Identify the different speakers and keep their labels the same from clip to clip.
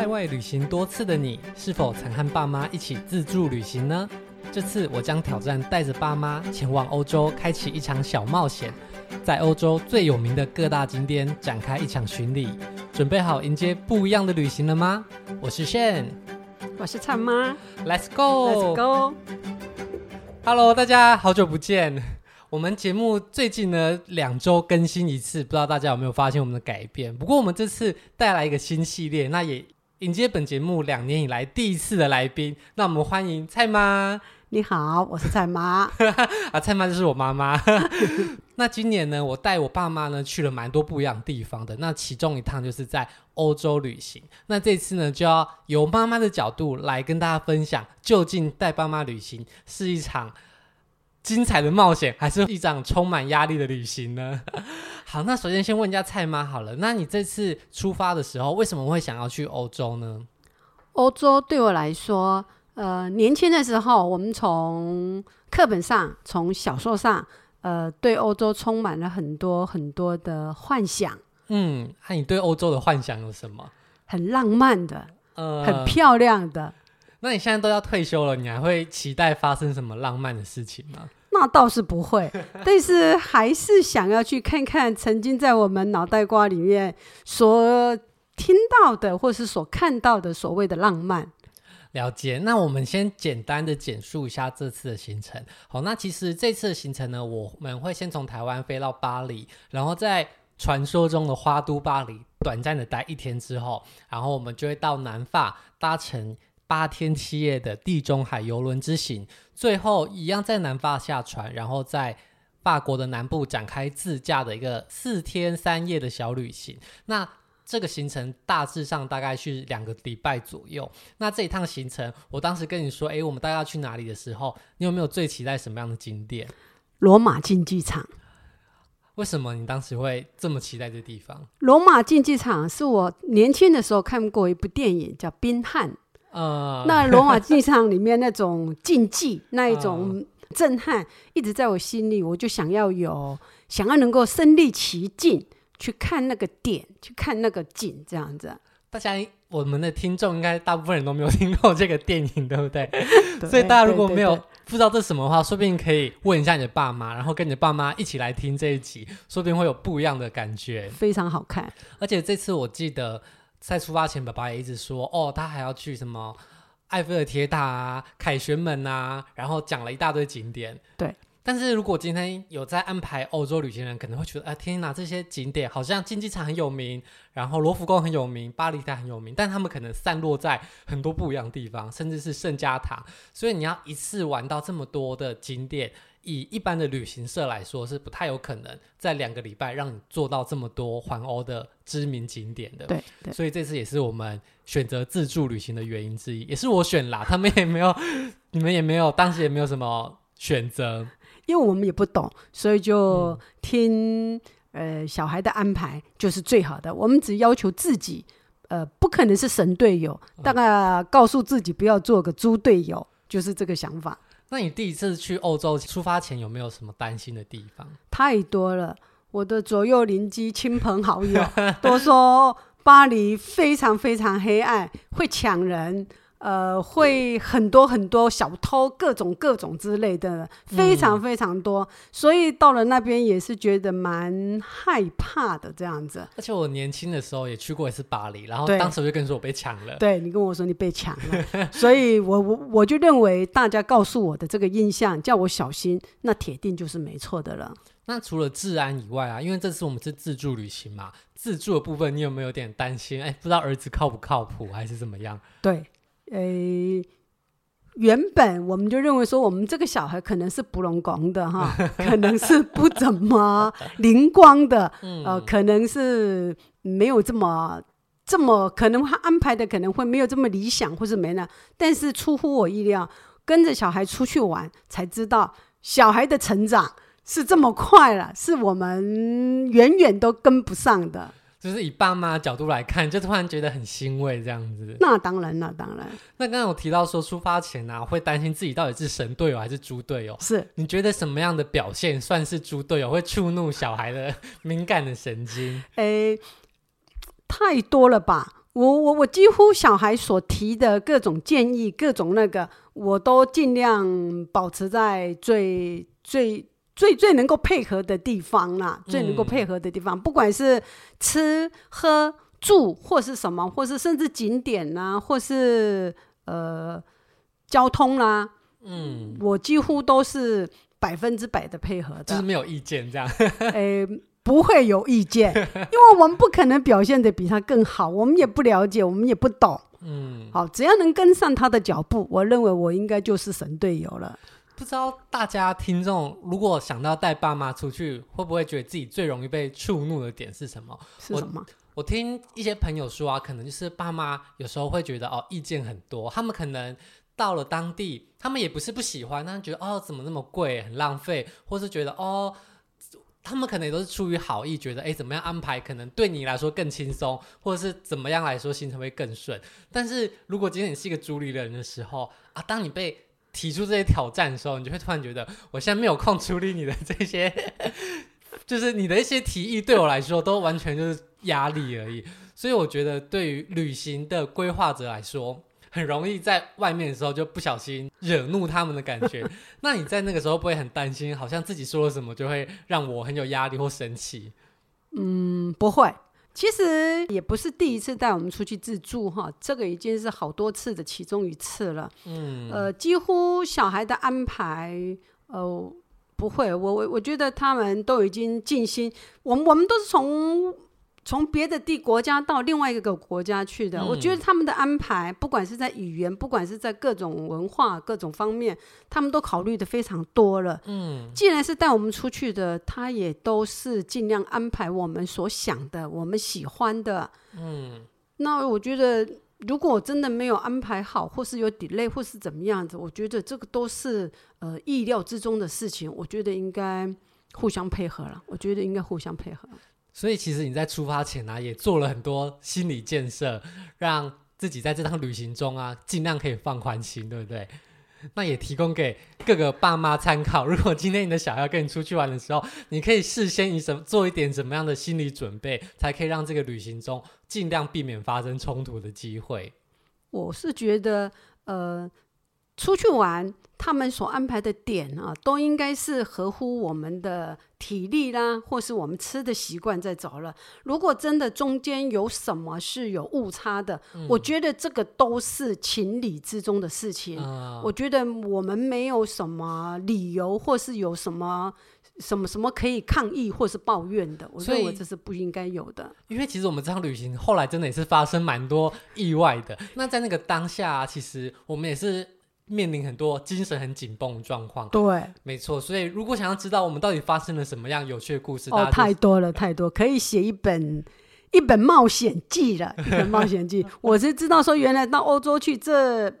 Speaker 1: 在外旅行多次的你，是否曾和爸妈一起自助旅行呢？这次我将挑战带着爸妈前往欧洲，开启一场小冒险，在欧洲最有名的各大景点展开一场巡礼。准备好迎接不一样的旅行了吗？我是 Shane，
Speaker 2: 我是灿妈
Speaker 1: ，Let's go，Let's
Speaker 2: go。
Speaker 1: Hello，大家好久不见。我们节目最近呢两周更新一次，不知道大家有没有发现我们的改变？不过我们这次带来一个新系列，那也。迎接本节目两年以来第一次的来宾，那我们欢迎蔡妈。
Speaker 2: 你好，我是蔡妈。
Speaker 1: 啊，蔡妈就是我妈妈。那今年呢，我带我爸妈呢去了蛮多不一样的地方的。那其中一趟就是在欧洲旅行。那这次呢，就要由妈妈的角度来跟大家分享，究竟带爸妈旅行是一场精彩的冒险，还是一场充满压力的旅行呢？好，那首先先问一下蔡妈好了，那你这次出发的时候，为什么会想要去欧洲呢？
Speaker 2: 欧洲对我来说，呃，年轻的时候，我们从课本上、从小说上，呃，对欧洲充满了很多很多的幻想。
Speaker 1: 嗯，那你对欧洲的幻想有什么？
Speaker 2: 很浪漫的，呃，很漂亮的。
Speaker 1: 那你现在都要退休了，你还会期待发生什么浪漫的事情吗？
Speaker 2: 那倒是不会，但是还是想要去看看曾经在我们脑袋瓜里面所听到的，或是所看到的所谓的浪漫。
Speaker 1: 了解。那我们先简单的简述一下这次的行程。好，那其实这次的行程呢，我们会先从台湾飞到巴黎，然后在传说中的花都巴黎短暂的待一天之后，然后我们就会到南法搭乘。八天七夜的地中海游轮之行，最后一样在南法下船，然后在法国的南部展开自驾的一个四天三夜的小旅行。那这个行程大致上大概是两个礼拜左右。那这一趟行程，我当时跟你说，哎，我们大概要去哪里的时候，你有没有最期待什么样的景点？
Speaker 2: 罗马竞技场。
Speaker 1: 为什么你当时会这么期待这地方？
Speaker 2: 罗马竞技场是我年轻的时候看过一部电影，叫《宾汉》。
Speaker 1: 呃，
Speaker 2: 那罗马竞技场 里面那种竞技，那一种震撼，一直在我心里，我就想要有，想要能够身临其境去看那个点，去看那个景，这样子。
Speaker 1: 大家，我们的听众应该大部分人都没有听过这个电影，对不对？对，所以大家如果没有不知道这是什么的话，说不定可以问一下你的爸妈，然后跟你的爸妈一起来听这一集，说不定会有不一样的感觉。
Speaker 2: 非常好看，
Speaker 1: 而且这次我记得。在出发前，爸爸也一直说：“哦，他还要去什么埃菲尔铁塔啊、凯旋门啊，然后讲了一大堆景点。”
Speaker 2: 对。
Speaker 1: 但是如果今天有在安排欧洲旅行的人，可能会觉得：“啊、呃，天哪，这些景点好像竞技场很有名，然后罗浮宫很有名，巴黎铁塔很有名，但他们可能散落在很多不一样的地方，甚至是圣家塔。所以你要一次玩到这么多的景点。”以一般的旅行社来说，是不太有可能在两个礼拜让你做到这么多环欧的知名景点的。
Speaker 2: 对，对，
Speaker 1: 所以这次也是我们选择自助旅行的原因之一，也是我选啦。他们也没有，你们也没有，当时也没有什么选择，
Speaker 2: 因为我们也不懂，所以就听、嗯、呃小孩的安排就是最好的。我们只要求自己，呃，不可能是神队友，大概告诉自己不要做个猪队友，就是这个想法。
Speaker 1: 那你第一次去欧洲出发前有没有什么担心的地方？
Speaker 2: 太多了，我的左右邻居、亲朋好友都说巴黎非常非常黑暗，会抢人。呃，会很多很多小偷，各种各种之类的，非常非常多，嗯、所以到了那边也是觉得蛮害怕的这样子。
Speaker 1: 而且我年轻的时候也去过一次巴黎，然后当时我就跟你说我被抢了。
Speaker 2: 对，你跟我说你被抢了，所以我我我就认为大家告诉我的这个印象叫我小心，那铁定就是没错的了。
Speaker 1: 那除了治安以外啊，因为这次我们是自助旅行嘛，自助的部分你有没有点担心？哎，不知道儿子靠不靠谱还是怎么样？
Speaker 2: 对。诶，原本我们就认为说，我们这个小孩可能是不拢光的哈，可能是不怎么灵光的，呃，可能是没有这么这么，可能他安排的可能会没有这么理想，或是没呢。但是出乎我意料，跟着小孩出去玩，才知道小孩的成长是这么快了，是我们远远都跟不上的。
Speaker 1: 就是以爸妈的角度来看，就突然觉得很欣慰这样子。
Speaker 2: 那当然，那当然。
Speaker 1: 那刚刚有提到说，出发前啊，会担心自己到底是神队友还是猪队友。
Speaker 2: 是，
Speaker 1: 你觉得什么样的表现算是猪队友，会触怒小孩的 敏感的神经？
Speaker 2: 诶，太多了吧？我我我几乎小孩所提的各种建议，各种那个，我都尽量保持在最最最最能够配合的地方啦，最能够配合的地方，嗯、不管是吃喝住或是什么，或是甚至景点呐、啊，或是呃交通啦、啊，嗯，我几乎都是百分之百的配合的，
Speaker 1: 就是没有意见这样，
Speaker 2: 哎。不会有意见，因为我们不可能表现得比他更好，我们也不了解，我们也不懂。嗯，好，只要能跟上他的脚步，我认为我应该就是神队友了。
Speaker 1: 不知道大家听众如果想到带爸妈出去，会不会觉得自己最容易被触怒的点是什么？
Speaker 2: 是什么？
Speaker 1: 我，我听一些朋友说啊，可能就是爸妈有时候会觉得哦，意见很多，他们可能到了当地，他们也不是不喜欢，但是觉得哦，怎么那么贵，很浪费，或是觉得哦。他们可能也都是出于好意，觉得哎，怎么样安排可能对你来说更轻松，或者是怎么样来说行程会更顺。但是如果今天你是一个主理人的时候啊，当你被提出这些挑战的时候，你就会突然觉得，我现在没有空处理你的这些，就是你的一些提议对我来说都完全就是压力而已。所以我觉得，对于旅行的规划者来说，很容易在外面的时候就不小心惹怒他们的感觉。那你在那个时候不会很担心，好像自己说了什么就会让我很有压力或生气？
Speaker 2: 嗯，不会。其实也不是第一次带我们出去自助哈，这个已经是好多次的其中一次了。嗯，呃，几乎小孩的安排，呃，不会。我我我觉得他们都已经尽心。我们我们都是从。从别的地国家到另外一个国家去的，嗯，我觉得他们的安排，不管是在语言，不管是在各种文化、各种方面，他们都考虑的非常多了。嗯，既然是带我们出去的，他也都是尽量安排我们所想的、我们喜欢的。嗯，那我觉得，如果真的没有安排好，或是有 delay，或是怎么样子，我觉得这个都是呃意料之中的事情。我觉得应该互相配合了。我觉得应该互相配合。
Speaker 1: 所以其实你在出发前呢、啊，也做了很多心理建设，让自己在这趟旅行中啊，尽量可以放宽心，对不对？那也提供给各个爸妈参考。如果今天你的小孩跟你出去玩的时候，你可以事先以什么做一点怎么样的心理准备，才可以让这个旅行中尽量避免发生冲突的机会。
Speaker 2: 我是觉得，呃。出去玩，他们所安排的点啊，都应该是合乎我们的体力啦，或是我们吃的习惯在走了。如果真的中间有什么是有误差的，嗯，我觉得这个都是情理之中的事情。嗯。我觉得我们没有什么理由，或是有什么什么什么可以抗议或是抱怨的。我认为这是不应该有的。
Speaker 1: 因为其实我们这趟旅行后来真的也是发生蛮多意外的。那在那个当下啊，其实我们也是。面临很多精神很紧绷的状况，
Speaker 2: 对，
Speaker 1: 没错。所以如果想要知道我们到底发生了什么样有趣的故事，
Speaker 2: 哦，太多了，太多，可以写一本一本冒险记了，一本冒险记。我是知道说，原来到欧洲去这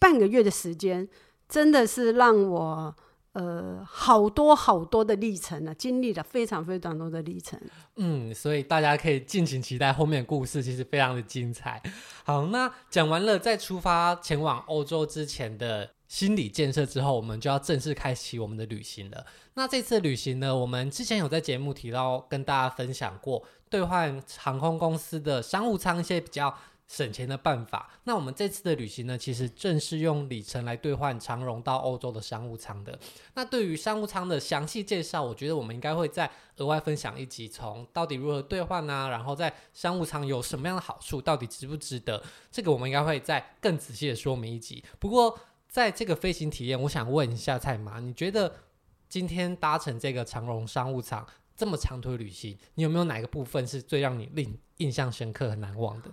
Speaker 2: 半个月的时间，真的是让我。呃，好多好多的历程、啊，经历了非常非常多的历程。
Speaker 1: 嗯，所以大家可以敬请期待后面的故事，其实非常的精彩。好，那讲完了在出发前往欧洲之前的心理建设之后，我们就要正式开启我们的旅行了。那这次旅行呢，我们之前有在节目提到，跟大家分享过兑换航空公司的商务舱一些比较。省钱的办法。那我们这次的旅行呢，其实正是用里程来兑换长荣到欧洲的商务舱的。那对于商务舱的详细介绍，我觉得我们应该会再额外分享一集，从到底如何兑换啊，然后在商务舱有什么样的好处，到底值不值得，这个我们应该会再更仔细的说明一集。不过在这个飞行体验，我想问一下蔡妈，你觉得今天搭乘这个长荣商务舱这么长途旅行，你有没有哪个部分是最让你令印象深刻很难忘的？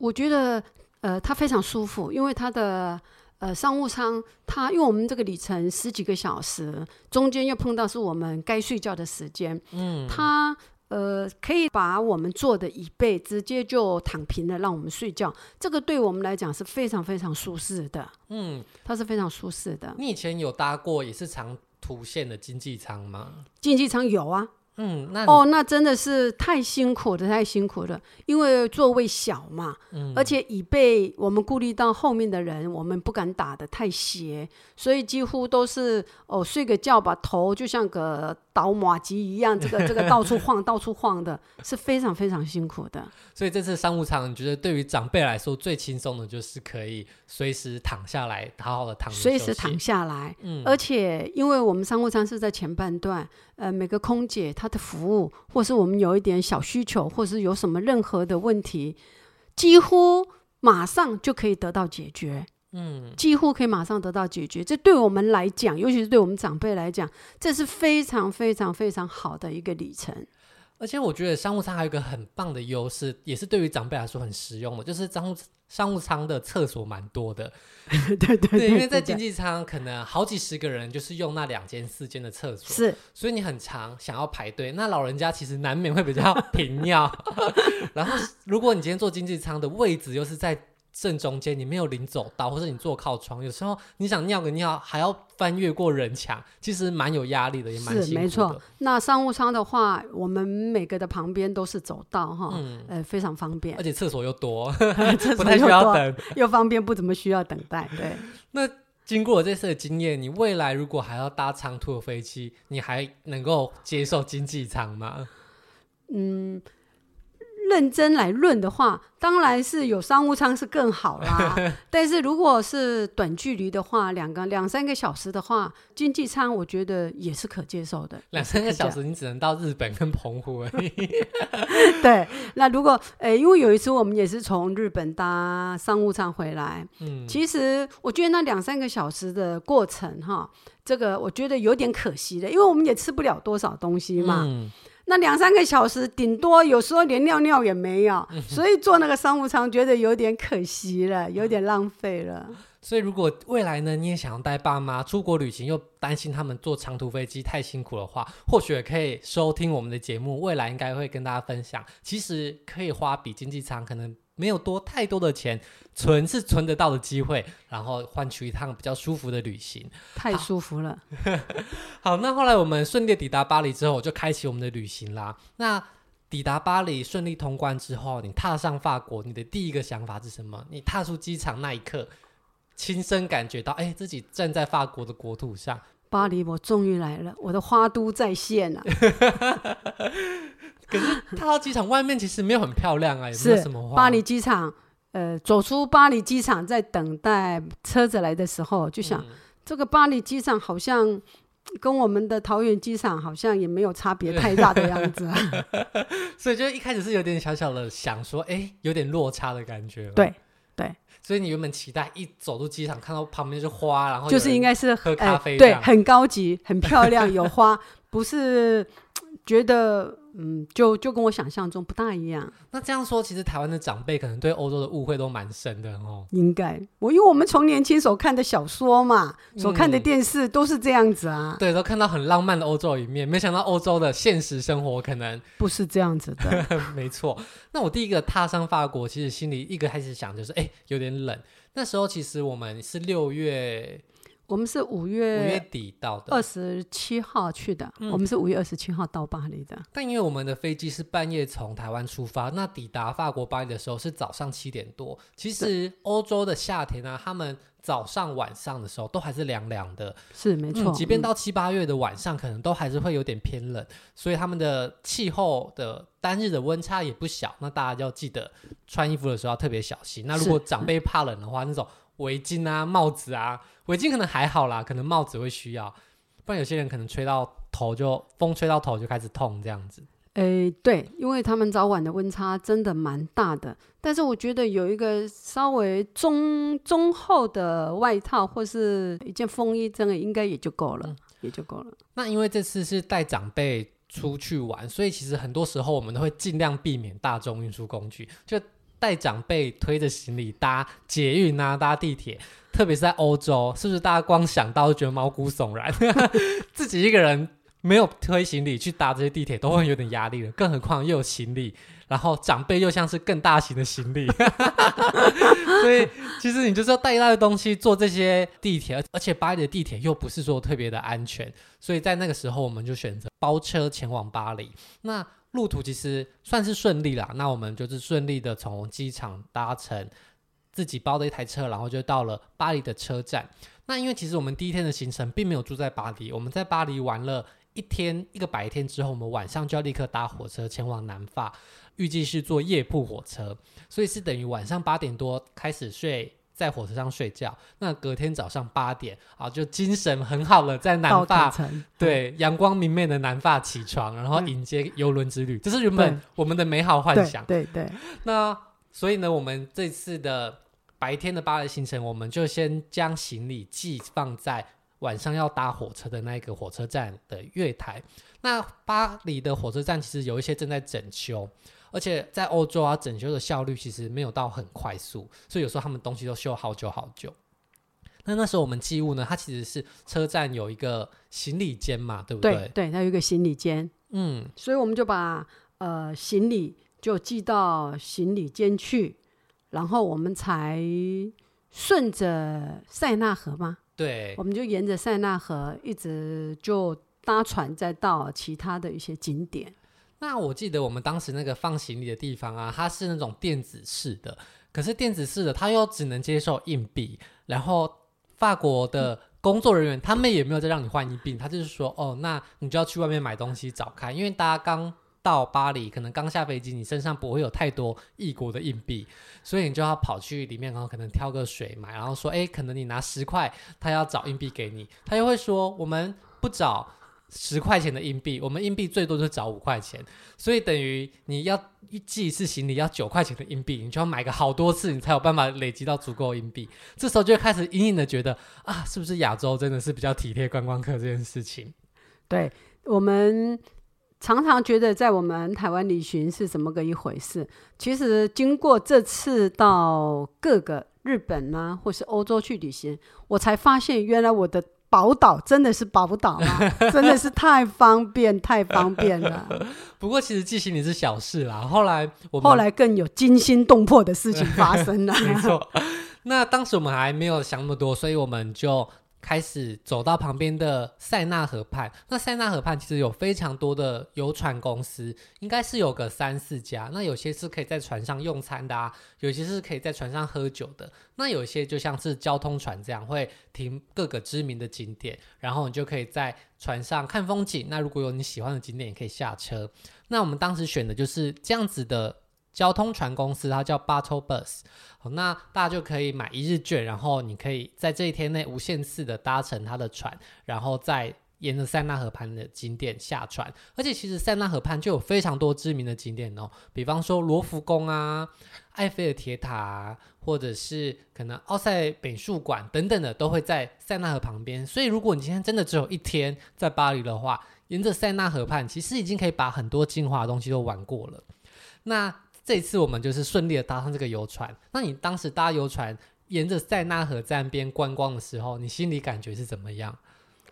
Speaker 2: 我觉得，呃，它非常舒服，因为它的呃商务舱，它因为我们这个里程十几个小时，中间又碰到是我们该睡觉的时间，嗯，它呃可以把我们坐的椅背直接就躺平了，让我们睡觉，这个对我们来讲是非常非常舒适的，嗯，它是非常舒适的。
Speaker 1: 你以前有搭过也是长途线的经济舱吗？
Speaker 2: 经济舱有啊，
Speaker 1: 嗯，那
Speaker 2: 哦，那真的是太辛苦了，太辛苦了。因为座位小嘛，嗯，而且椅背我们顾虑到后面的人，我们不敢打的太斜，所以几乎都是哦睡个觉，把头就像个倒马机一样，这个 这个到处晃，到处晃的，是非常非常辛苦的。
Speaker 1: 所以这次商务舱，你觉得对于长辈来说最轻松的就是可以随时躺下来，好好的躺，
Speaker 2: 随时躺下来。嗯，而且因为我们商务舱是在前半段。呃，每个空姐她的服务，或是我们有一点小需求，或是有什么任何的问题，几乎马上就可以得到解决。嗯，几乎可以马上得到解决。这对我们来讲，尤其是对我们长辈来讲，这是非常非常非常好的一个里程。
Speaker 1: 而且我觉得商务舱还有一个很棒的优势，也是对于长辈来说很实用的，就是商务商务舱的厕所蛮多的。
Speaker 2: 对对对，对，
Speaker 1: 因为在经济舱可能好几十个人就是用那两间四间的厕所，
Speaker 2: 是，
Speaker 1: 所以你很长想要排队，那老人家其实难免会比较 频尿。然后如果你今天坐经济舱的位置又是在。正中间，你没有临走道，或者你坐靠窗，有时候你想尿个尿，还要翻越过人墙，其实蛮有压力的，也蛮辛苦的。是没错。
Speaker 2: 那商务舱的话，我们每个的旁边都是走道哈，嗯，呃，非常方便，
Speaker 1: 而且厕所又多，
Speaker 2: 厕所又多，不太需要等，又方便，不怎么需要等待。对。
Speaker 1: 那经过这次的经验，你未来如果还要搭长途的飞机，你还能够接受经济舱吗？
Speaker 2: 嗯。认真来论的话，当然是有商务舱是更好啦。但是如果是短距离的话，两个两三个小时的话，经济舱我觉得也是可接受的。
Speaker 1: 两三个小时，你只能到日本跟澎湖而已。
Speaker 2: 对，那如果诶，因为有一次我们也是从日本搭商务舱回来，嗯，其实我觉得那两三个小时的过程哈，这个我觉得有点可惜的，因为我们也吃不了多少东西嘛。嗯那两三个小时，顶多有时候连尿尿也没有，所以坐那个商务舱觉得有点可惜了，有点浪费了。
Speaker 1: 所以如果未来呢，你也想要带爸妈出国旅行，又担心他们坐长途飞机太辛苦的话，或许也可以收听我们的节目，未来应该会跟大家分享，其实可以花比经济舱可能。没有多太多的钱，存是存得到的机会，然后换取一趟比较舒服的旅行，
Speaker 2: 太舒服了。
Speaker 1: 好，好，那后来我们顺利抵达巴黎之后，我就开启我们的旅行啦。那抵达巴黎顺利通关之后，你踏上法国，你的第一个想法是什么？你踏出机场那一刻，亲身感觉到，哎，自己站在法国的国土上。
Speaker 2: 巴黎，我终于来了，我的花都再现了。
Speaker 1: 可是他到机场外面其实没有很漂亮啊，也没有什么花。
Speaker 2: 巴黎机场，呃，走出巴黎机场，在等待车子来的时候，就想、嗯、这个巴黎机场好像跟我们的桃园机场好像也没有差别 太大的样子啊。
Speaker 1: 所以就一开始是有点小小的想说，哎、欸，有点落差的感觉。
Speaker 2: 对对，
Speaker 1: 所以你原本期待一走入机场看到旁边是花，然后
Speaker 2: 就是应该是
Speaker 1: 喝咖啡、呃，
Speaker 2: 对，很高级、很漂亮，有花，不是觉得。嗯，就就跟我想象中不大一样。
Speaker 1: 那这样说，其实台湾的长辈可能对欧洲的误会都蛮深的哦。
Speaker 2: 应该，我因为我们从年轻所看的小说嘛，所看的电视都是这样子啊。
Speaker 1: 嗯、对，都看到很浪漫的欧洲一面，没想到欧洲的现实生活可能
Speaker 2: 不是这样子的。
Speaker 1: 没错。那我第一个踏上法国，其实心里一个开始想就是，哎，有点冷。那时候其实我们是六月。
Speaker 2: 我们是五月
Speaker 1: 五月底到的，
Speaker 2: 二十七号去的。嗯、我们是五月二十七号到巴黎的。
Speaker 1: 但因为我们的飞机是半夜从台湾出发，那抵达法国巴黎的时候是早上七点多。其实欧洲的夏天呢、啊，他们早上晚上的时候都还是凉凉的。
Speaker 2: 是没错、嗯，
Speaker 1: 即便到七八月的晚上，可能都还是会有点偏冷。所以他们的气候的单日的温差也不小。那大家就要记得穿衣服的时候要特别小心。那如果长辈怕冷的话，那种。围巾啊，帽子啊，围巾可能还好啦，可能帽子会需要，不然有些人可能吹到头就风吹到头就开始痛这样子。
Speaker 2: 诶、欸，对，因为他们早晚的温差真的蛮大的，但是我觉得有一个稍微中中厚的外套或是一件风衣，真的应该也就够了，嗯、也就够了。
Speaker 1: 那因为这次是带长辈出去玩，所以其实很多时候我们都会尽量避免大众运输工具，就。带长辈推着行李搭捷运啊，搭地铁，特别是在欧洲，是不是大家光想到就觉得毛骨悚然？自己一个人没有推行李去搭这些地铁都会有点压力了，更何况又有行李，然后长辈又像是更大型的行李，所以其实你就是要带一大堆东西坐这些地铁，而且巴黎的地铁又不是说特别的安全，所以在那个时候我们就选择包车前往巴黎。那路途其实算是顺利啦，那我们就是顺利的从机场搭乘自己包的一台车，然后就到了巴黎的车站。那因为其实我们第一天的行程并没有住在巴黎，我们在巴黎玩了一天一个白天之后，我们晚上就要立刻搭火车前往南法，预计是坐夜铺火车，所以是等于晚上八点多开始睡在火车上睡觉，那隔天早上八点啊就精神很好了，在南法对阳光明媚的南法起床，然后迎接游轮之旅，这是原本我们的美好幻想。
Speaker 2: 对对，对。
Speaker 1: 那所以呢，我们这次的。白天的巴黎行程，我们就先将行李寄放在晚上要搭火车的那个火车站的月台。那巴黎的火车站其实有一些正在整修，而且在欧洲啊，整修的效率其实没有到很快速，所以有时候他们东西都修好久好久。那那时候我们寄物呢，它其实是车站有一个行李间嘛，对不对？
Speaker 2: 对，对，它有一个行李间。嗯，所以我们就把呃行李就寄到行李间去。然后我们才顺着塞纳河嘛？
Speaker 1: 对，
Speaker 2: 我们就沿着塞纳河一直就搭船，再到其他的一些景点。
Speaker 1: 那我记得我们当时那个放行李的地方啊，它是那种电子式的，可是电子式的它又只能接受硬币。然后法国的工作人员、他们也没有再让你换硬币，他就是说，哦，那你就要去外面买东西找看，因为大家刚。到巴黎，可能刚下飞机，你身上不会有太多异国的硬币，所以你就要跑去里面，然后可能挑个水买，然后说，诶，可能你拿十块，他要找硬币给你，他又会说，我们不找十块钱的硬币，我们硬币最多就找五块钱，所以等于你要一寄一次行李要九块钱的硬币，你就要买个好多次，你才有办法累积到足够硬币。这时候就开始隐隐的觉得，啊，是不是亚洲真的是比较体贴观光客这件事情？
Speaker 2: 对，我们。常常觉得在我们台湾旅行是怎么个一回事？其实经过这次到各个日本啊，或是欧洲去旅行，我才发现原来我的宝岛真的是宝岛啊，真的是太方便，太方便了。
Speaker 1: 不过其实寄行李是小事啦，后来我们
Speaker 2: 后来更有惊心动魄的事情发生了。
Speaker 1: 没错，那当时我们还没有想那么多，所以我们就。开始走到旁边的塞纳河畔，那塞纳河畔其实有非常多的游船公司，应该是有个三四家。那有些是可以在船上用餐的啊，有些是可以在船上喝酒的。那有些就像是交通船这样，会停各个知名的景点，然后你就可以在船上看风景。那如果有你喜欢的景点，也可以下车。那我们当时选的就是这样子的。交通船公司，它叫 Bateau Bus，好，那大家就可以买一日券，然后你可以在这一天内无限次的搭乘它的船，然后再沿着塞纳河畔的景点下船。而且其实塞纳河畔就有非常多知名的景点哦，比方说罗浮宫啊、埃菲尔铁塔，或者是可能奥赛美术馆等等的，都会在塞纳河旁边。所以如果你今天真的只有一天在巴黎的话，沿着塞纳河畔，其实已经可以把很多精华的东西都玩过了。那这次我们就是顺利的搭上这个游船。那你当时搭游船沿着塞纳河站边观光的时候，你心里感觉是怎么样？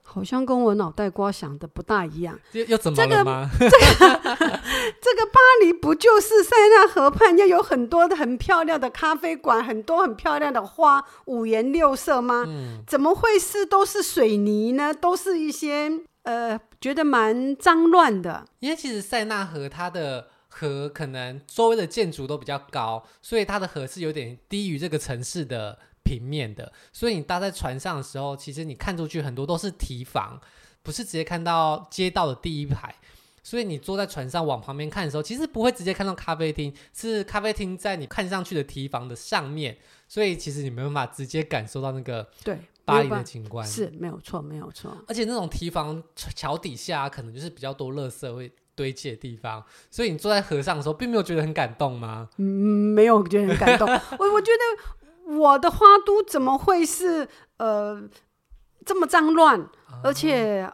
Speaker 2: 好像跟我脑袋瓜想的不大一样。
Speaker 1: 又又怎么了吗？
Speaker 2: 这个这个、这个巴黎不就是塞纳河畔要有很多的很漂亮的咖啡馆，很多很漂亮的花，五颜六色吗？嗯、怎么会是都是水泥呢？都是一些呃，觉得蛮脏乱的。
Speaker 1: 因为其实塞纳河它的。河可能周围的建筑都比较高，所以它的河是有点低于这个城市的平面的。所以你搭在船上的时候，其实你看出去很多都是堤防，不是直接看到街道的第一排。所以你坐在船上往旁边看的时候，其实不会直接看到咖啡厅，是咖啡厅在你看上去的堤防的上面。所以其实你没办法直接感受到那个对巴黎的景观，
Speaker 2: 是没有错，没有错。
Speaker 1: 而且那种堤防桥底下可能就是比较多垃圾会。堆积的地方，所以你坐在河上的时候，并没有觉得很感动吗？
Speaker 2: 嗯，没有觉得很感动。我我觉得我的花都怎么会是呃这么脏乱，而且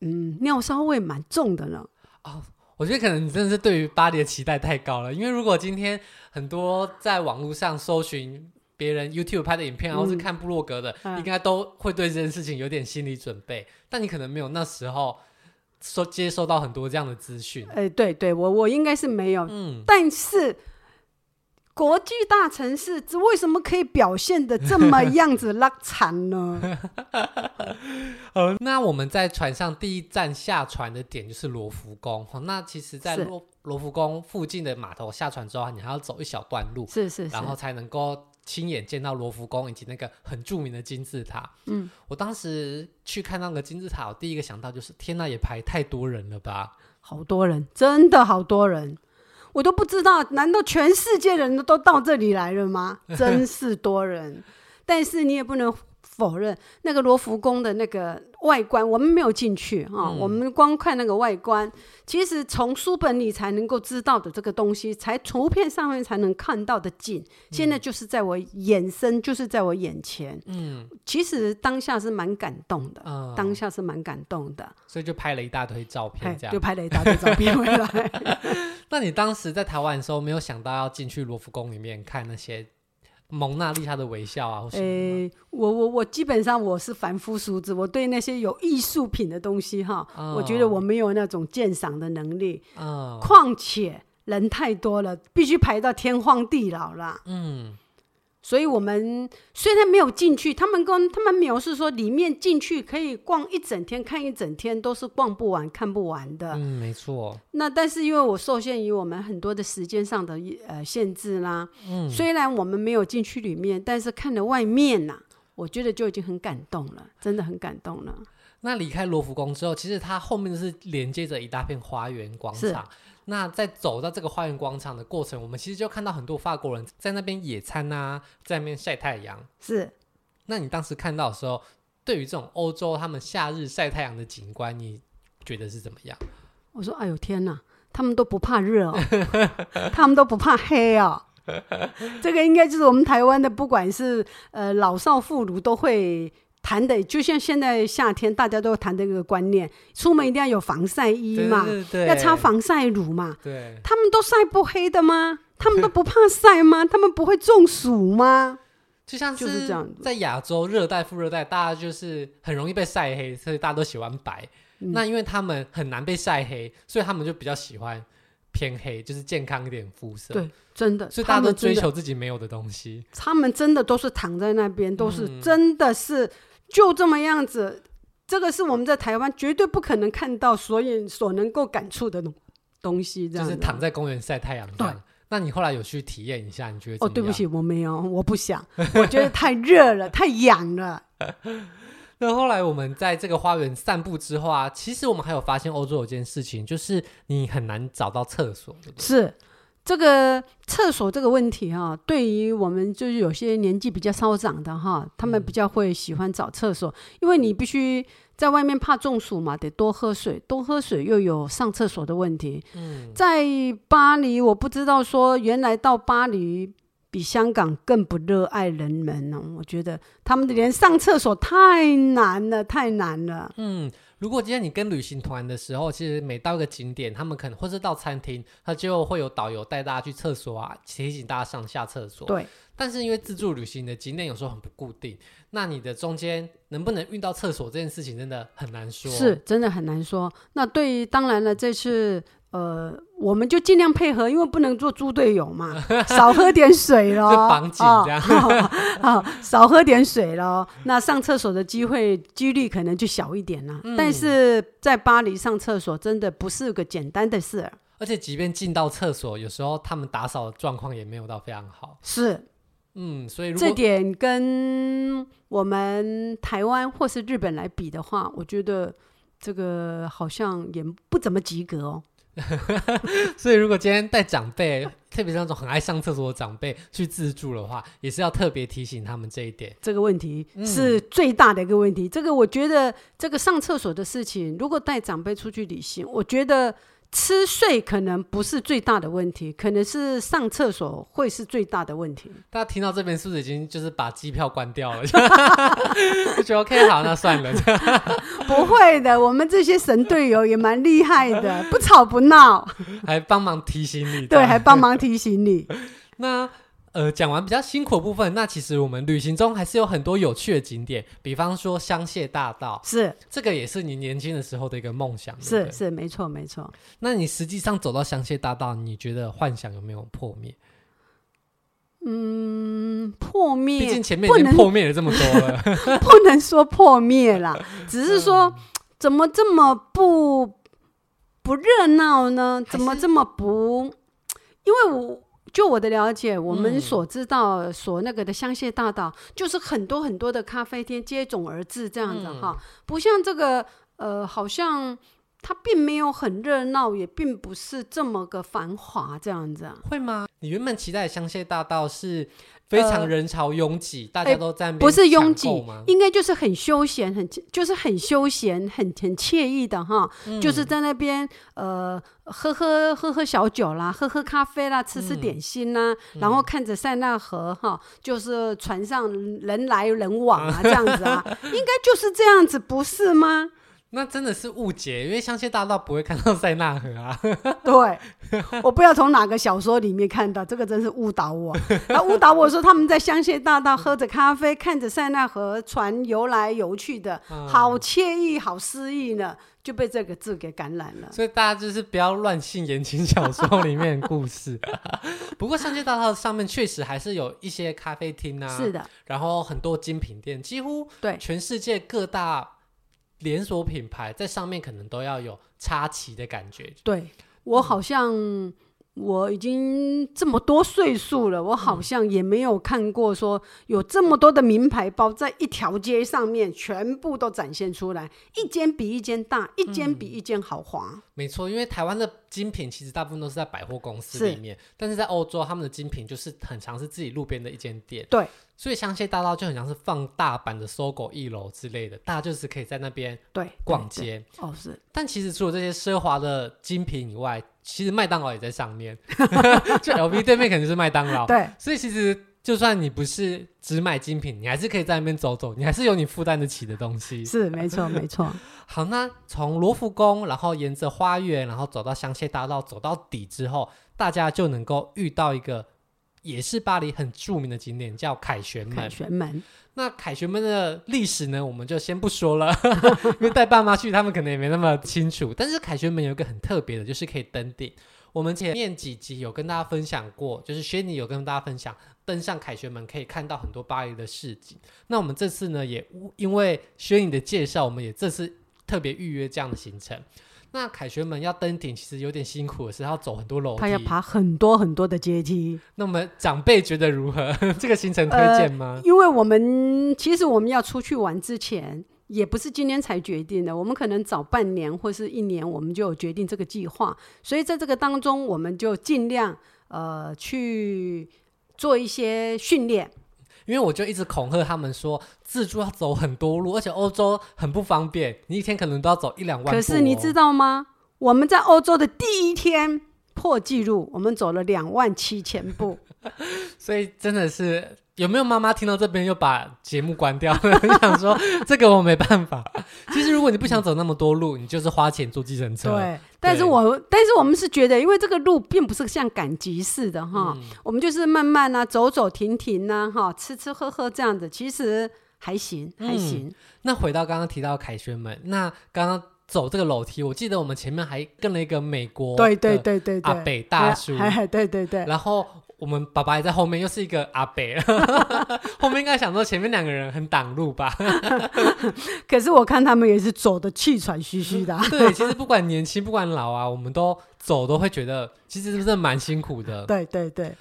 Speaker 2: 嗯尿骚味蛮重的呢？
Speaker 1: 哦，我觉得可能你真的是对于巴黎的期待太高了。因为如果今天很多在网络上搜寻别人 YouTube 拍的影片，然后是看部落格的，嗯、应该都会对这件事情有点心理准备。但你可能没有那时候。收接收到很多这样的资讯。
Speaker 2: 哎，对对，我我应该是没有，
Speaker 1: 嗯，
Speaker 2: 但是。国际大城市，这为什么可以表现的这么样子拉惨呢？
Speaker 1: 呃，那我们在船上第一站下船的点就是罗浮宫。那其实，在罗罗浮宫附近的码头下船之后，你还要走一小段路，
Speaker 2: 是是是，
Speaker 1: 然后才能够亲眼见到罗浮宫以及那个很著名的金字塔。嗯，我当时去看那个金字塔，我第一个想到就是，天呐，也排太多人了吧？
Speaker 2: 好多人，真的好多人。我都不知道，难道全世界人都到这里来了吗？真是多人，但是你也不能否认那个罗浮宫的那个外观，我们没有进去啊、我们光看那个外观。其实从书本里才能够知道的这个东西，才图片上面才能看到的景，现在就是在我眼身，就是在我眼前。嗯，其实当下是蛮感动的，嗯、当下是蛮感动的，
Speaker 1: 所以就拍了一大堆照片，这样
Speaker 2: 就拍了一大堆照片回来。
Speaker 1: 那你当时在台湾的时候，没有想到要进去罗浮宫里面看那些？蒙娜丽莎的微笑啊！诶、欸，
Speaker 2: 我我我基本上我是凡夫俗子，我对那些有艺术品的东西哈、哦，我觉得我没有那种鉴赏的能力。哦，况且人太多了，必须排到天荒地老了。嗯。所以，我们虽然没有进去，他们跟他们描述说，里面进去可以逛一整天，看一整天，都是逛不完、看不完的。
Speaker 1: 嗯，没错。
Speaker 2: 那但是因为我受限于我们很多的时间上的呃限制啦，嗯，虽然我们没有进去里面，但是看了外面呐、啊，我觉得就已经很感动了，真的很感动了。
Speaker 1: 那离开罗浮宫之后，其实它后面是连接着一大片花园广场。那在走到这个花园广场的过程，我们其实就看到很多法国人在那边野餐啊，在那边晒太阳。是，那你当时看到的时候，对于这种欧洲他们夏日晒太阳的景观，你觉得是怎么样？
Speaker 2: 我说：“哎呦天哪，他们都不怕热哦，他们都不怕黑哦。这个应该就是我们台湾的，不管是呃老少妇孺都会。”谈的就像现在夏天大家都谈的一个观念，出门一定要有防晒衣嘛，对对对，要擦防晒乳嘛。对，他们都晒不黑的吗？他们都不怕晒吗？他们不会中暑吗？
Speaker 1: 就像是在亚洲热带、副热带，大家就是很容易被晒黑，所以大家都喜欢白。嗯、那因为他们很难被晒黑，所以他们就比较喜欢偏黑，就是健康一点肤色。对，真的，所以大家都追求自己没有的东西。
Speaker 2: 他们真的都是躺在那边，都是真的是。就这么样子，这个是我们在台湾绝对不可能看到，所以所能够感触的东东西，这样
Speaker 1: 就是躺在公园晒太阳。对，那你后来有去体验一下？你觉得？哦，
Speaker 2: 对不起，我没有，我不想，我觉得太热了，太痒了。
Speaker 1: 那后来我们在这个花园散步之后啊，其实我们还有发现欧洲有件事情，就是你很难找到厕所，对对？
Speaker 2: 是。这个厕所这个问题哈、啊，对于我们就是有些年纪比较稍长的哈，他们比较会喜欢找厕所，因为你必须在外面怕中暑嘛，得多喝水，多喝水又有上厕所的问题。嗯，在巴黎，我不知道说原来到巴黎比香港更不热爱人们呢，我觉得他们的连上厕所太难了，太难了。
Speaker 1: 嗯。如果今天你跟旅行团的时候，其实每到一个景点，他们可能或是到餐厅，他就会有导游带大家去厕所啊，提醒大家上下厕所。对。但是因为自助旅行的景点有时候很不固定，那你的中间能不能遇到厕所这件事情，真的很难说。
Speaker 2: 是，真的很难说。那对于当然了，这次。呃，我们就尽量配合，因为不能做猪队友嘛，少喝点水咯。
Speaker 1: 绑紧这样，
Speaker 2: 哦哦哦，少喝点水咯。那上厕所的机会几率可能就小一点了，嗯。但是在巴黎上厕所真的不是个简单的事，
Speaker 1: 而且即便进到厕所，有时候他们打扫的状况也没有到非常好。
Speaker 2: 是，
Speaker 1: 嗯，所以如
Speaker 2: 果这点跟我们台湾或是日本来比的话，我觉得这个好像也不怎么及格哦。
Speaker 1: 所以，如果今天带长辈，特别是那种很爱上厕所的长辈去自助的话，也是要特别提醒他们这一点。
Speaker 2: 这个问题是最大的一个问题。嗯、这个我觉得，这个上厕所的事情，如果带长辈出去旅行，我觉得。吃睡可能不是最大的问题，可能是上厕所会是最大的问题。
Speaker 1: 大家听到这边是不是已经就是把机票关掉了？就觉得 OK，好，那算了。
Speaker 2: 不会的，我们这些神队友也蛮厉害的，不吵不闹，
Speaker 1: 还帮忙提醒你。
Speaker 2: 对，还帮忙提醒你。
Speaker 1: 那呃，讲完比较辛苦的部分，那其实我们旅行中还是有很多有趣的景点，比方说香榭大道，
Speaker 2: 是
Speaker 1: 这个也是你年轻的时候的一个梦想，
Speaker 2: 是
Speaker 1: 对对
Speaker 2: 是没错没错。
Speaker 1: 那你实际上走到香榭大道，你觉得幻想有没有破灭？
Speaker 2: 嗯，破灭，
Speaker 1: 毕竟前面已经破灭了这么多了，
Speaker 2: 不能，不能说破灭啦，只是说、嗯、怎么这么不不热闹呢？怎么这么不？因为我。就我的了解，我们所知道、嗯、所那个的香榭大道，就是很多很多的咖啡厅接踵而至这样子哈、嗯，不像这个呃，好像它并没有很热闹，也并不是这么个繁华这样子啊。
Speaker 1: 会吗？你原本期待的香榭大道是？非常人潮拥挤、呃，大家都在、欸、
Speaker 2: 不是拥挤吗？应该就是很休闲，很就是很休闲，很很惬意的哈、嗯。就是在那边呃，喝喝喝喝小酒啦，喝喝咖啡啦，吃吃点心啦，嗯、然后看着塞纳河哈，就是船上人来人往啊，这样子啊，应该就是这样子，不是吗？
Speaker 1: 那真的是误解，因为香榭大道不会看到塞纳河啊。
Speaker 2: 对，我不知道从哪个小说里面看到，这个真是误导我。他误导我说他们在香榭大道喝着咖啡，看着塞纳河船游来游去的，好惬意，好诗意呢，就被这个字给感染了。
Speaker 1: 所以大家就是不要乱信言情小说里面的故事。不过香榭大道上面确实还是有一些咖啡厅啊，
Speaker 2: 是的，然
Speaker 1: 后很多精品店，几乎对全世界各大。连锁品牌在上面可能都要有插旗的感觉。
Speaker 2: 对，我好像、嗯、我已经这么多岁数了，我好像也没有看过说有这么多的名牌包在一条街上面全部都展现出来，一间比一间大，一间比一间豪华。嗯、没错，因为台湾的精品其实大部分都是在百货公司里面，是但是在欧洲他们的精品就是很常是自己路边的一间店。对。所以香榭大道就很像是放大版的 SOGO 一楼之类的，大家就是可以在那边对逛街哦是。
Speaker 1: 但其实除了这些奢华的精品以外，其实麦当劳也在上面，就 LV 对面肯定是麦当劳。对，所以其实就算你不是只买精品，你还是可以在那边走走，你还是有你负担得起的东西。
Speaker 2: 是没错没错。
Speaker 1: 好，那从罗浮宫，然后沿着花园，然后走到香榭大道，走到底之后，大家就能够遇到一个。也是巴黎很著名的景点，叫凯旋门。凯旋门。那凯旋门的历史呢，我们就先不说了，因为带爸妈去，他们可能也没那么清楚。但是凯旋门有一个很特别的，就是可以登顶。我们前面几集有跟大家分享过，就是轩尼有跟大家分享，登上凯旋门可以看到很多巴黎的市景。那我们这次呢，也因为轩尼的介绍，我们也这次特别预约这样的行程。那凯旋门要登顶，其实有点辛苦的是要走很多楼梯，
Speaker 2: 他要爬很多很多的阶梯。
Speaker 1: 那我们长辈觉得如何？这个行程推荐吗？
Speaker 2: 呃，因为我们其实我们要出去玩之前，也不是今天才决定的，我们可能早半年或是一年，我们就有决定这个计划。所以在这个当中，我们就尽量呃去做一些训练。
Speaker 1: 因为我就一直恐吓他们说，自助要走很多路，而且欧洲很不方便，你一天可能都要走一两万。
Speaker 2: 可是你知道吗？我们在欧洲的第一天破纪录，我们走了两万七千步，
Speaker 1: 所以真的是。有没有妈妈听到这边又把节目关掉了？想说这个我没办法。其实如果你不想走那么多路，你就是花钱坐计程车。
Speaker 2: 对，但是我但是我们是觉得，因为这个路并不是像赶集似的哈、嗯，我们就是慢慢啊，走走停停啊，哈，吃吃喝喝这样子，其实还行还行、嗯。那
Speaker 1: 回到刚刚提到凯旋门，那刚刚走这个楼梯，我记得我们前面还跟了一个美国对对对对阿北大叔，
Speaker 2: 对对对对，
Speaker 1: 然后。我们爸爸也在后面，又是一个阿伯，后面应该想说前面两个人很挡路吧？
Speaker 2: 可是我看他们也是走的气喘吁吁的。
Speaker 1: 对，其实不管年轻不管老啊，我们都走都会觉得其实真的蛮辛苦的。
Speaker 2: 对对对。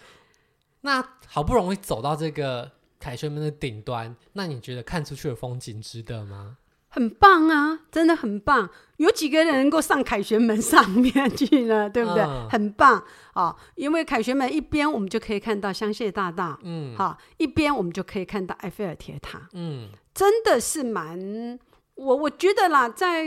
Speaker 1: 那好不容易走到这个凯旋门的顶端，那你觉得看出去的风景值得吗？
Speaker 2: 很棒啊，真的很棒。有几个人能够上凯旋门上面去呢？对不对？嗯、很棒啊、哦！因为凯旋门一边我们就可以看到香榭大道，嗯，好、哦，一边我们就可以看到埃菲尔铁塔，嗯，真的是蛮……我我觉得啦，在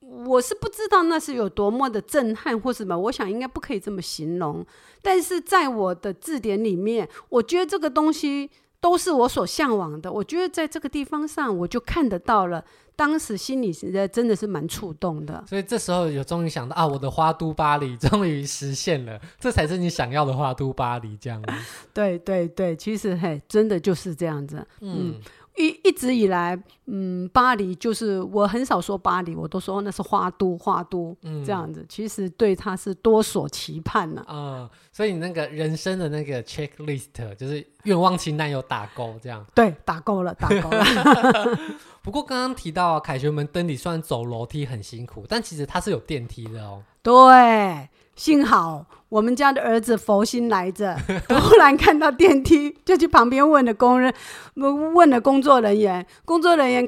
Speaker 2: 我是不知道那是有多么的震撼或什么，我想应该不可以这么形容。但是在我的字典里面，我觉得这个东西。都是我所向往的。我觉得在这个地方上，我就看得到了。当时心里实在真的是蛮触动的。
Speaker 1: 所以这时候有终于想到啊，我的花都巴黎终于实现了，这才是你想要的花都巴黎这样。
Speaker 2: 对对对，其实嘿，真的就是这样子。嗯。嗯一一直以来，嗯，巴黎就是我很少说巴黎，我都说那是花都，花都、嗯、这样子。其实对他是多所期盼呢、啊。
Speaker 1: 嗯，所以你那个人生的那个 checklist 就是愿望清单有打勾，这样。
Speaker 2: 对，打勾了，打勾了。
Speaker 1: 不过刚刚提到凯旋门登顶，虽然走楼梯很辛苦，但其实它是有电梯的哦。
Speaker 2: 对。幸好我们家的儿子佛心来着，突然看到电梯，就去旁边问了工人，问了工作人员。工作人员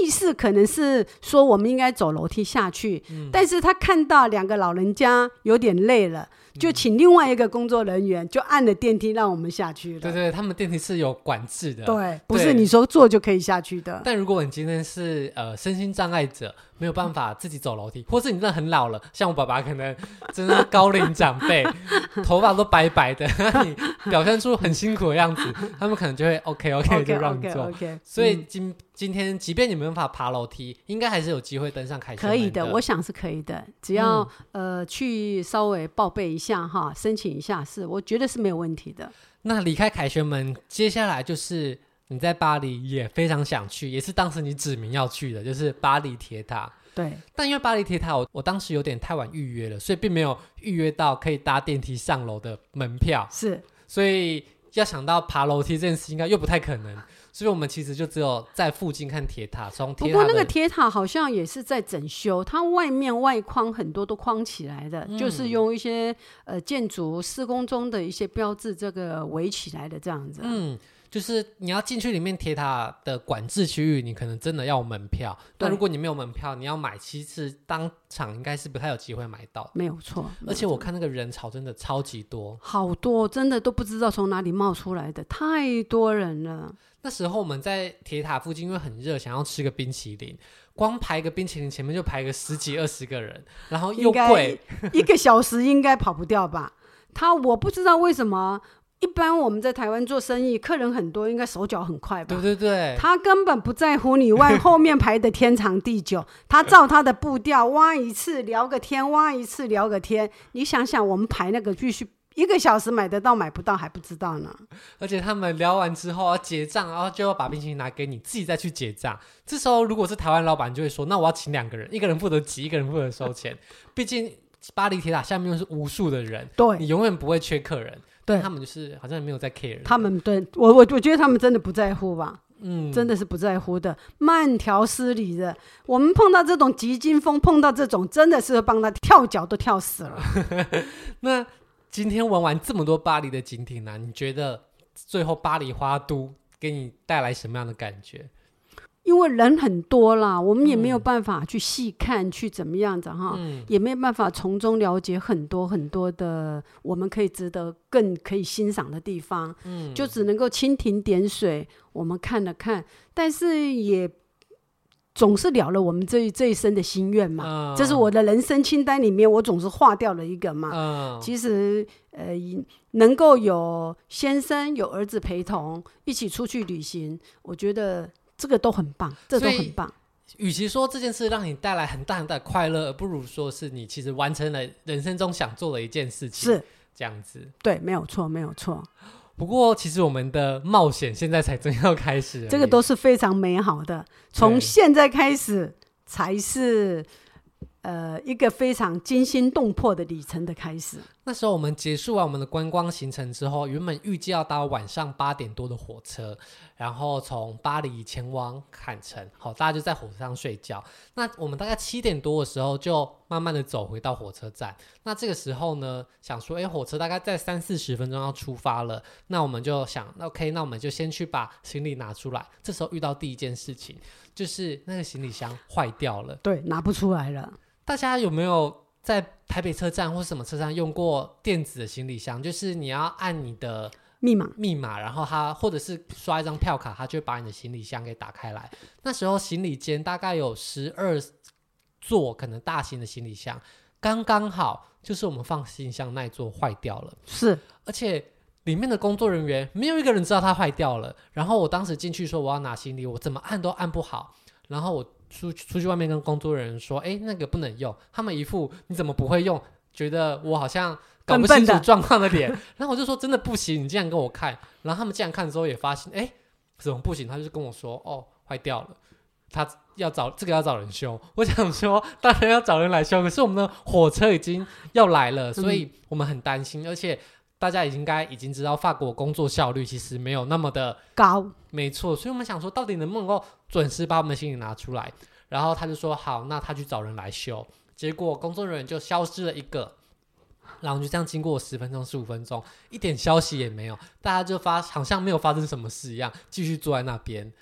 Speaker 2: 意思可能是说我们应该走楼梯下去，嗯，但是他看到两个老人家有点累了。就请另外一个工作人员就按了电梯让我们下去了。
Speaker 1: 对对，他们电梯是有管制的。
Speaker 2: 对，不是你说坐就可以下去的。
Speaker 1: 但如果你今天是呃身心障碍者，没有办法自己走楼梯，或是你真的很老了，像我爸爸可能真的高龄长辈，头发都白白的，你表现出很辛苦的样子，他们可能就会 OK OK, okay 就让你坐。
Speaker 2: Okay, okay,
Speaker 1: 所以今、嗯、今天即便你没办法爬楼梯，应该还是有机会登上凯旋门。
Speaker 2: 可以的，我想是可以的，只要、嗯、呃去稍微报备一下哈，申请一下是，我觉得是没有问题的。
Speaker 1: 那离开凯旋门，接下来就是你在巴黎也非常想去，也是当时你指名要去的，就是巴黎铁塔。
Speaker 2: 对，
Speaker 1: 但因为巴黎铁塔我，我我当时有点太晚预约了，所以并没有预约到可以搭电梯上楼的门票。
Speaker 2: 是，
Speaker 1: 所以要想到爬楼梯这件事，应该又不太可能。所以我们其实就只有在附近看铁塔，从。不
Speaker 2: 过那个铁塔好像也是在整修，它外面外框很多都框起来的，嗯、就是用一些呃建筑施工中的一些标志这个围起来的这样子。
Speaker 1: 嗯，就是你要进去里面铁塔的管制区域，你可能真的要门票。但如果你没有门票，你要买，其实当场应该是不太有机会买到。
Speaker 2: 没有错，
Speaker 1: 而且我看那个人潮真的超级多，
Speaker 2: 好多，真的都不知道从哪里冒出来的，太多人了。
Speaker 1: 那时候我们在铁塔附近，因为很热，想要吃个冰淇淋，光排个冰淇淋前面就排个十几二十个人，然后又贵，
Speaker 2: 一个小时应该跑不掉吧？他我不知道为什么，一般我们在台湾做生意，客人很多，应该手脚很快吧？
Speaker 1: 对对对，
Speaker 2: 他根本不在乎你外后面排的天长地久，他照他的步调挖一次聊个天，挖一次聊个天。你想想，我们排那个必须。一个小时买得到买不到还不知道呢，
Speaker 1: 而且他们聊完之后要结账，然后就要把冰淇淋拿给你，自己再去结账。这时候如果是台湾老板，就会说：“那我要请两个人，一个人负责挤，一个人负责收钱。”毕竟巴黎铁塔下面又是无数的人，
Speaker 2: 对，你
Speaker 1: 永远不会缺客人。对，他们就是好像没有在 care。
Speaker 2: 他们对我我我觉得他们真的不在乎吧，嗯，真的是不在乎的，慢条斯理的。我们碰到这种急惊风，碰到这种真的是帮他跳脚都跳死了。
Speaker 1: 那。今天玩完这么多巴黎的景点呢、啊，你觉得最后巴黎花都给你带来什么样的感觉？
Speaker 2: 因为人很多啦，我们也没有办法去细看，嗯、去怎么样子哈，嗯、也没有办法从中了解很多很多的我们可以值得更可以欣赏的地方。嗯，就只能够蜻蜓点水，我们看了看，但是也。总是了了我们这一这一生的心愿嘛，这是我的人生清单里面，我总是划掉了一个嘛。其实，呃，能够有先生有儿子陪同一起出去旅行，我觉得这个都很棒，这都很棒。
Speaker 1: 与其说这件事让你带来很大很大的快乐，不如说是你其实完成了人生中想做的一件事情，是这样子。
Speaker 2: 对，没有错，没有错。
Speaker 1: 不过，其实我们的冒险现在才正要开始，
Speaker 2: 这个都是非常美好的。从现在开始才是。呃，一个非常惊心动魄的旅程的开始。
Speaker 1: 那时候我们结束完我们的观光行程之后，原本预计要搭晚上八点多的火车，然后从巴黎前往坎城。好，大家就在火车上睡觉。那我们大概七点多的时候就慢慢的走回到火车站。那这个时候呢，想说，哎，火车大概在三四十分钟要出发了。那我们就想，OK，那我们就先去把行李拿出来。这时候遇到第一件事情，就是那个行李箱坏掉了。
Speaker 2: 对，拿不出来了。
Speaker 1: 大家有没有在台北车站或什么车站用过电子的行李箱？就是你要按你的
Speaker 2: 密码，
Speaker 1: 密码，然后它或者是刷一张票卡，它就会把你的行李箱给打开来。那时候行李间大概有十二座可能大型的行李箱，刚刚好就是我们放行李箱那一座坏掉了。
Speaker 2: 是，
Speaker 1: 而且里面的工作人员没有一个人知道它坏掉了。然后我当时进去说我要拿行李，我怎么按都按不好。然后我出出去外面跟工作人员说：“哎，那个不能用。”他们一副你怎么不会用，觉得我好像搞不清楚状况的脸。然后我就说：“真的不行，你竟然给我看。”然后他们竟然看之后也发现：“哎，怎么不行？”他就跟我说：“哦，坏掉了。”他要找这个要找人修，我想说当然要找人来修，可是我们的火车已经要来了，所以我们很担心，嗯、而且大家已经该已经知道法国工作效率其实没有那么的高，没错，所以我们想说到底能不能够准时把我们的行李拿出来，然后他就说好，那他去找人来修，结果工作人员就消失了一个，然后就这样经过十分钟十五分钟，一点消息也没有，大家就发好像没有发生什么事一样，继续坐在那边，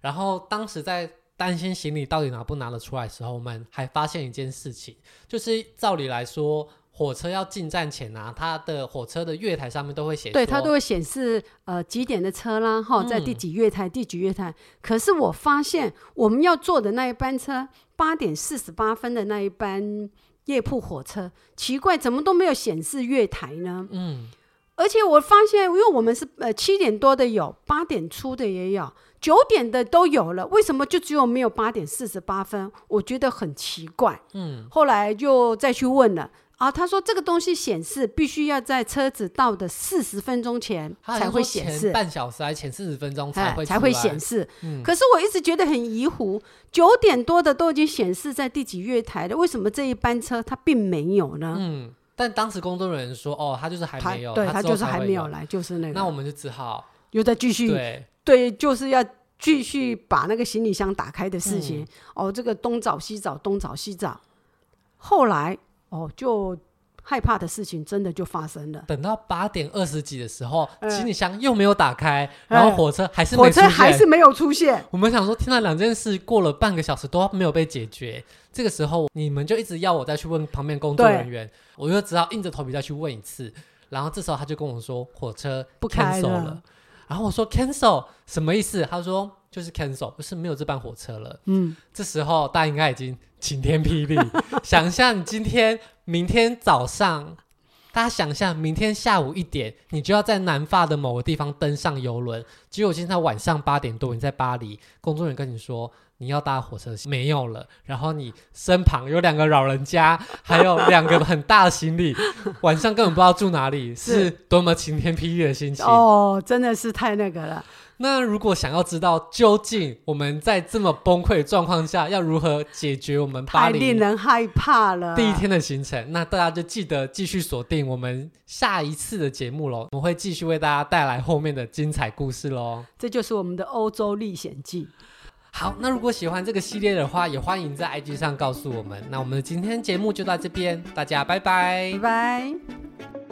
Speaker 1: 然后当时在。担心行李到底拿不拿得出来的时候，我们还发现一件事情，就是照理来说，火车要进站前啊，它的火车的月台上面都会写，
Speaker 2: 对，它都会显示呃几点的车啦，哈，在第几月台，嗯、第几月台。可是我发现我们要坐的那一班车，八点四十八分的那一班夜铺火车，奇怪，怎么都没有显示月台呢？嗯，而且我发现，因为我们是呃七点多的有，八点出的也有。九点的都有了，为什么就只有没有八点四十八分？我觉得很奇怪。嗯，后来就再去问了啊，他说这个东西显示必须要在车子到的四十分钟前才会显示，
Speaker 1: 半小时还前四十分钟才会
Speaker 2: 才会显示。嗯，可是我一直觉得很疑惑，九点多的都已经显示在第几月台了，为什么这一班车它并没有呢？
Speaker 1: 嗯，但当时工作人员说，哦，他就是还没有，
Speaker 2: 对，他就是还没
Speaker 1: 有
Speaker 2: 来，就是那个，
Speaker 1: 那我们就只好
Speaker 2: 又再继续对。对，就是要继续把那个行李箱打开的事情。嗯、哦，这个东找西找，东找西找，后来哦，就害怕的事情真的就发生了。
Speaker 1: 等到八点二十几的时候，嗯、行李箱又没有打开，然后火车还是没
Speaker 2: 火车还是没有出现。
Speaker 1: 我们想说，听到两件事过了半个小时都没有被解决，这个时候你们就一直要我再去问旁边工作人员，我就只好硬着头皮再去问一次。然后这时候他就跟我说，火车不开了。然后我说 cancel 什么意思？他说就是 cancel，就是没有这班火车了。嗯，这时候大家应该已经晴天霹雳。想象你今天、明天早上，大家想象明天下午一点，你就要在南法的某个地方登上游轮。结果今天晚上八点多，你在巴黎，工作人员跟你说。你要搭火车没有了，然后你身旁有两个老人家，还有两个很大的行李，晚上根本不知道住哪里，是多么晴天霹雳的心情
Speaker 2: 哦！真的是太那个了。
Speaker 1: 那如果想要知道究竟我们在这么崩溃的状况下要如何解决我们巴黎
Speaker 2: 太令人害怕了
Speaker 1: 第一天的行程，那大家就记得继续锁定我们下一次的节目喽。我们会继续为大家带来后面的精彩故事喽。
Speaker 2: 这就是我们的欧洲历险记。
Speaker 1: 好，那如果喜欢这个系列的话，也欢迎在 IG 上告诉我们。那我们的今天节目就到这边，大家拜拜，
Speaker 2: 拜拜。